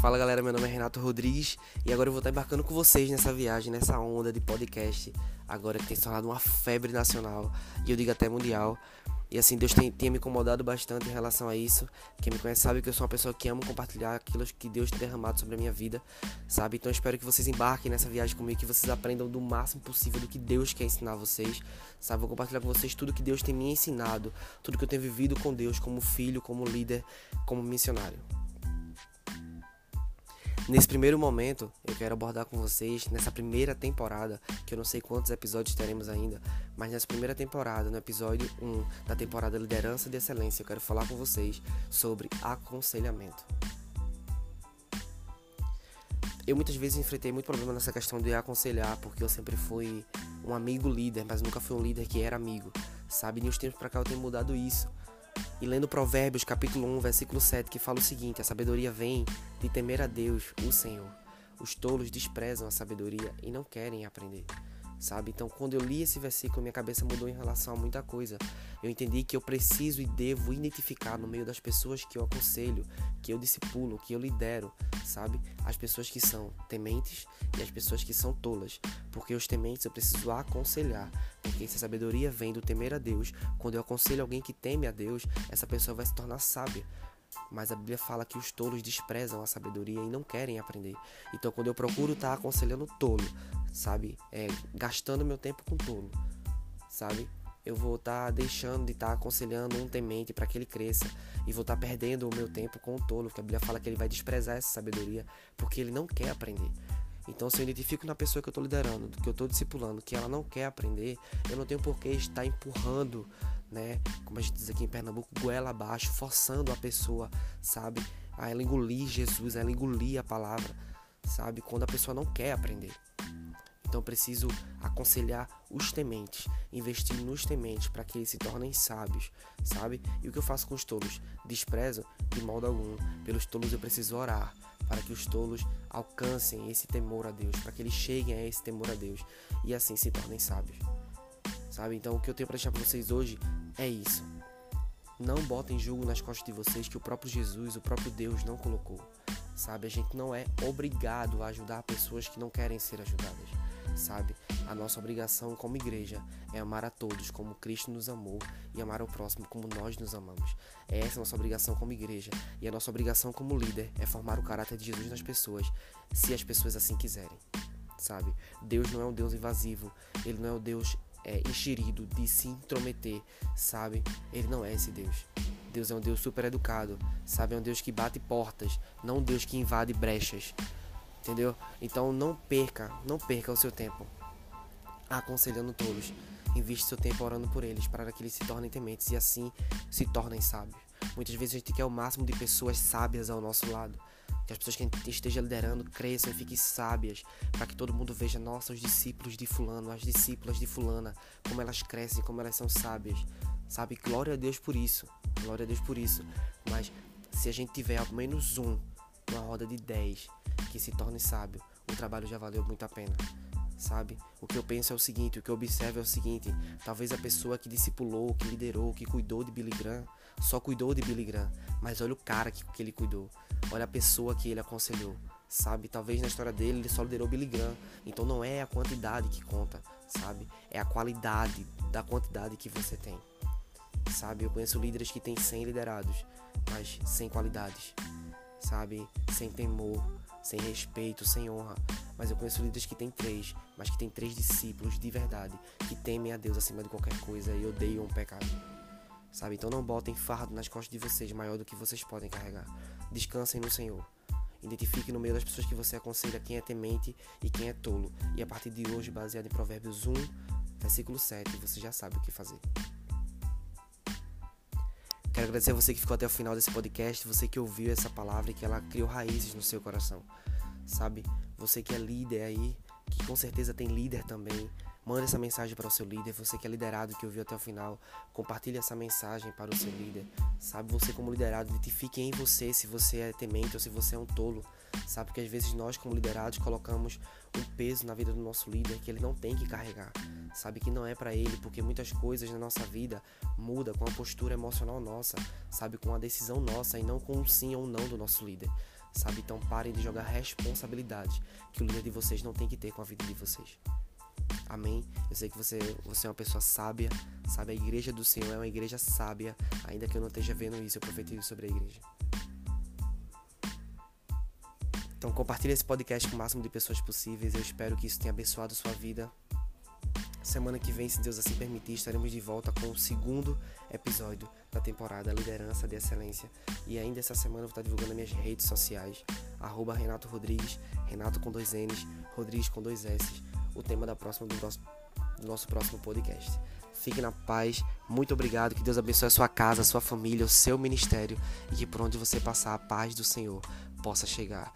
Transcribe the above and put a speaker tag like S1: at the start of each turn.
S1: Fala galera, meu nome é Renato Rodrigues e agora eu vou estar embarcando com vocês nessa viagem, nessa onda de podcast, agora que tem se tornado uma febre nacional e eu digo até mundial. E assim, Deus tem, tem me incomodado bastante em relação a isso. Quem me conhece sabe que eu sou uma pessoa que amo compartilhar aquilo que Deus tem derramado sobre a minha vida, sabe? Então eu espero que vocês embarquem nessa viagem comigo, que vocês aprendam do máximo possível do que Deus quer ensinar a vocês, sabe? Vou compartilhar com vocês tudo que Deus tem me ensinado, tudo que eu tenho vivido com Deus como filho, como líder, como missionário. Nesse primeiro momento, eu quero abordar com vocês, nessa primeira temporada, que eu não sei quantos episódios teremos ainda, mas nessa primeira temporada, no episódio 1 da temporada Liderança de Excelência, eu quero falar com vocês sobre aconselhamento. Eu muitas vezes enfrentei muito problema nessa questão de aconselhar, porque eu sempre fui um amigo líder, mas nunca fui um líder que era amigo, sabe? Nos tempos pra cá eu tenho mudado isso. E lendo Provérbios, capítulo 1, versículo 7, que fala o seguinte: A sabedoria vem de temer a Deus, o Senhor. Os tolos desprezam a sabedoria e não querem aprender sabe? Então, quando eu li esse versículo, minha cabeça mudou em relação a muita coisa. Eu entendi que eu preciso e devo identificar no meio das pessoas que eu aconselho, que eu discipulo, que eu lidero, sabe? As pessoas que são tementes e as pessoas que são tolas. Porque os tementes eu preciso aconselhar. Porque se a sabedoria vem do temer a Deus, quando eu aconselho alguém que teme a Deus, essa pessoa vai se tornar sábia. Mas a Bíblia fala que os tolos desprezam a sabedoria e não querem aprender. Então, quando eu procuro estar aconselhando tolo, sabe? É, gastando meu tempo com tolo, sabe? Eu vou estar tá deixando de estar tá aconselhando um temente para que ele cresça e vou estar tá perdendo o meu tempo com o tolo, porque a Bíblia fala que ele vai desprezar essa sabedoria porque ele não quer aprender. Então, se eu identifico na pessoa que eu estou liderando, que eu estou discipulando, que ela não quer aprender, eu não tenho por que estar empurrando, né? Como a gente diz aqui em Pernambuco, goela abaixo, forçando a pessoa, sabe? A ela engolir Jesus, a ela engolir a palavra, sabe? Quando a pessoa não quer aprender. Então preciso aconselhar os tementes, investir nos tementes para que eles se tornem sábios, sabe? E o que eu faço com os tolos? Desprezo de modo algum. Pelos tolos eu preciso orar para que os tolos alcancem esse temor a Deus, para que eles cheguem a esse temor a Deus e assim se tornem sábios. Sabe? Então o que eu tenho para deixar para vocês hoje é isso. Não botem julgo nas costas de vocês que o próprio Jesus, o próprio Deus não colocou. Sabe? A gente não é obrigado a ajudar pessoas que não querem ser ajudadas sabe? A nossa obrigação como igreja é amar a todos como Cristo nos amou e amar ao próximo como nós nos amamos. É essa a nossa obrigação como igreja e a nossa obrigação como líder é formar o caráter de Jesus nas pessoas, se as pessoas assim quiserem, sabe? Deus não é um Deus invasivo, ele não é um Deus é, enxerido de se intrometer, sabe? Ele não é esse Deus. Deus é um Deus super educado, sabe? É um Deus que bate portas, não um Deus que invade brechas. Entendeu? Então não perca, não perca o seu tempo aconselhando todos. Investe seu tempo orando por eles para que eles se tornem tementes e assim se tornem sábios. Muitas vezes a gente quer o máximo de pessoas sábias ao nosso lado. Que as pessoas que a gente esteja liderando cresçam e fiquem sábias. Para que todo mundo veja, nossa, os discípulos de fulano, as discípulas de fulana, como elas crescem, como elas são sábias. Sabe? Glória a Deus por isso. Glória a Deus por isso. Mas se a gente tiver ao menos um, uma roda de 10 que se torne sábio, o trabalho já valeu muito a pena. Sabe? O que eu penso é o seguinte, o que eu observo é o seguinte, talvez a pessoa que discipulou, que liderou, que cuidou de Billy Graham, só cuidou de Billy Graham, mas olha o cara que, que ele cuidou, olha a pessoa que ele aconselhou, sabe? Talvez na história dele ele só liderou Billy Graham, então não é a quantidade que conta, sabe? É a qualidade da quantidade que você tem, sabe? Eu conheço líderes que têm 100 liderados, mas sem qualidades, sabe? Sem temor, sem respeito, sem honra. Mas eu conheço líderes que têm três, mas que têm três discípulos de verdade, que temem a Deus acima de qualquer coisa e odeiam o pecado. Sabe? Então não botem fardo nas costas de vocês maior do que vocês podem carregar. Descansem no Senhor. Identifique no meio das pessoas que você aconselha quem é temente e quem é tolo. E a partir de hoje, baseado em Provérbios 1, versículo 7, você já sabe o que fazer. Quero agradecer a você que ficou até o final desse podcast, você que ouviu essa palavra e que ela criou raízes no seu coração. Sabe? Você que é líder aí, que com certeza tem líder também, manda essa mensagem para o seu líder. Você que é liderado, que ouviu até o final, compartilhe essa mensagem para o seu líder. Sabe? Você como liderado, identifique em você se você é temente ou se você é um tolo. Sabe? que às vezes nós como liderados colocamos um peso na vida do nosso líder que ele não tem que carregar sabe que não é para ele, porque muitas coisas na nossa vida muda com a postura emocional nossa, sabe com a decisão nossa e não com um sim ou não do nosso líder. sabe? Então parem de jogar responsabilidade que o líder de vocês não tem que ter com a vida de vocês. Amém? Eu sei que você, você é uma pessoa sábia, sabe? A igreja do Senhor é uma igreja sábia, ainda que eu não esteja vendo isso, eu profetizo sobre a igreja. Então compartilhe esse podcast com o máximo de pessoas possíveis. Eu espero que isso tenha abençoado sua vida. Semana que vem, se Deus assim permitir, estaremos de volta com o segundo episódio da temporada Liderança de Excelência. E ainda essa semana eu vou estar divulgando minhas redes sociais, arroba Renato Rodrigues, Renato com dois N's, Rodrigues com dois S, o tema da próxima, do, nosso, do nosso próximo podcast. Fique na paz, muito obrigado, que Deus abençoe a sua casa, a sua família, o seu ministério e que por onde você passar a paz do Senhor possa chegar.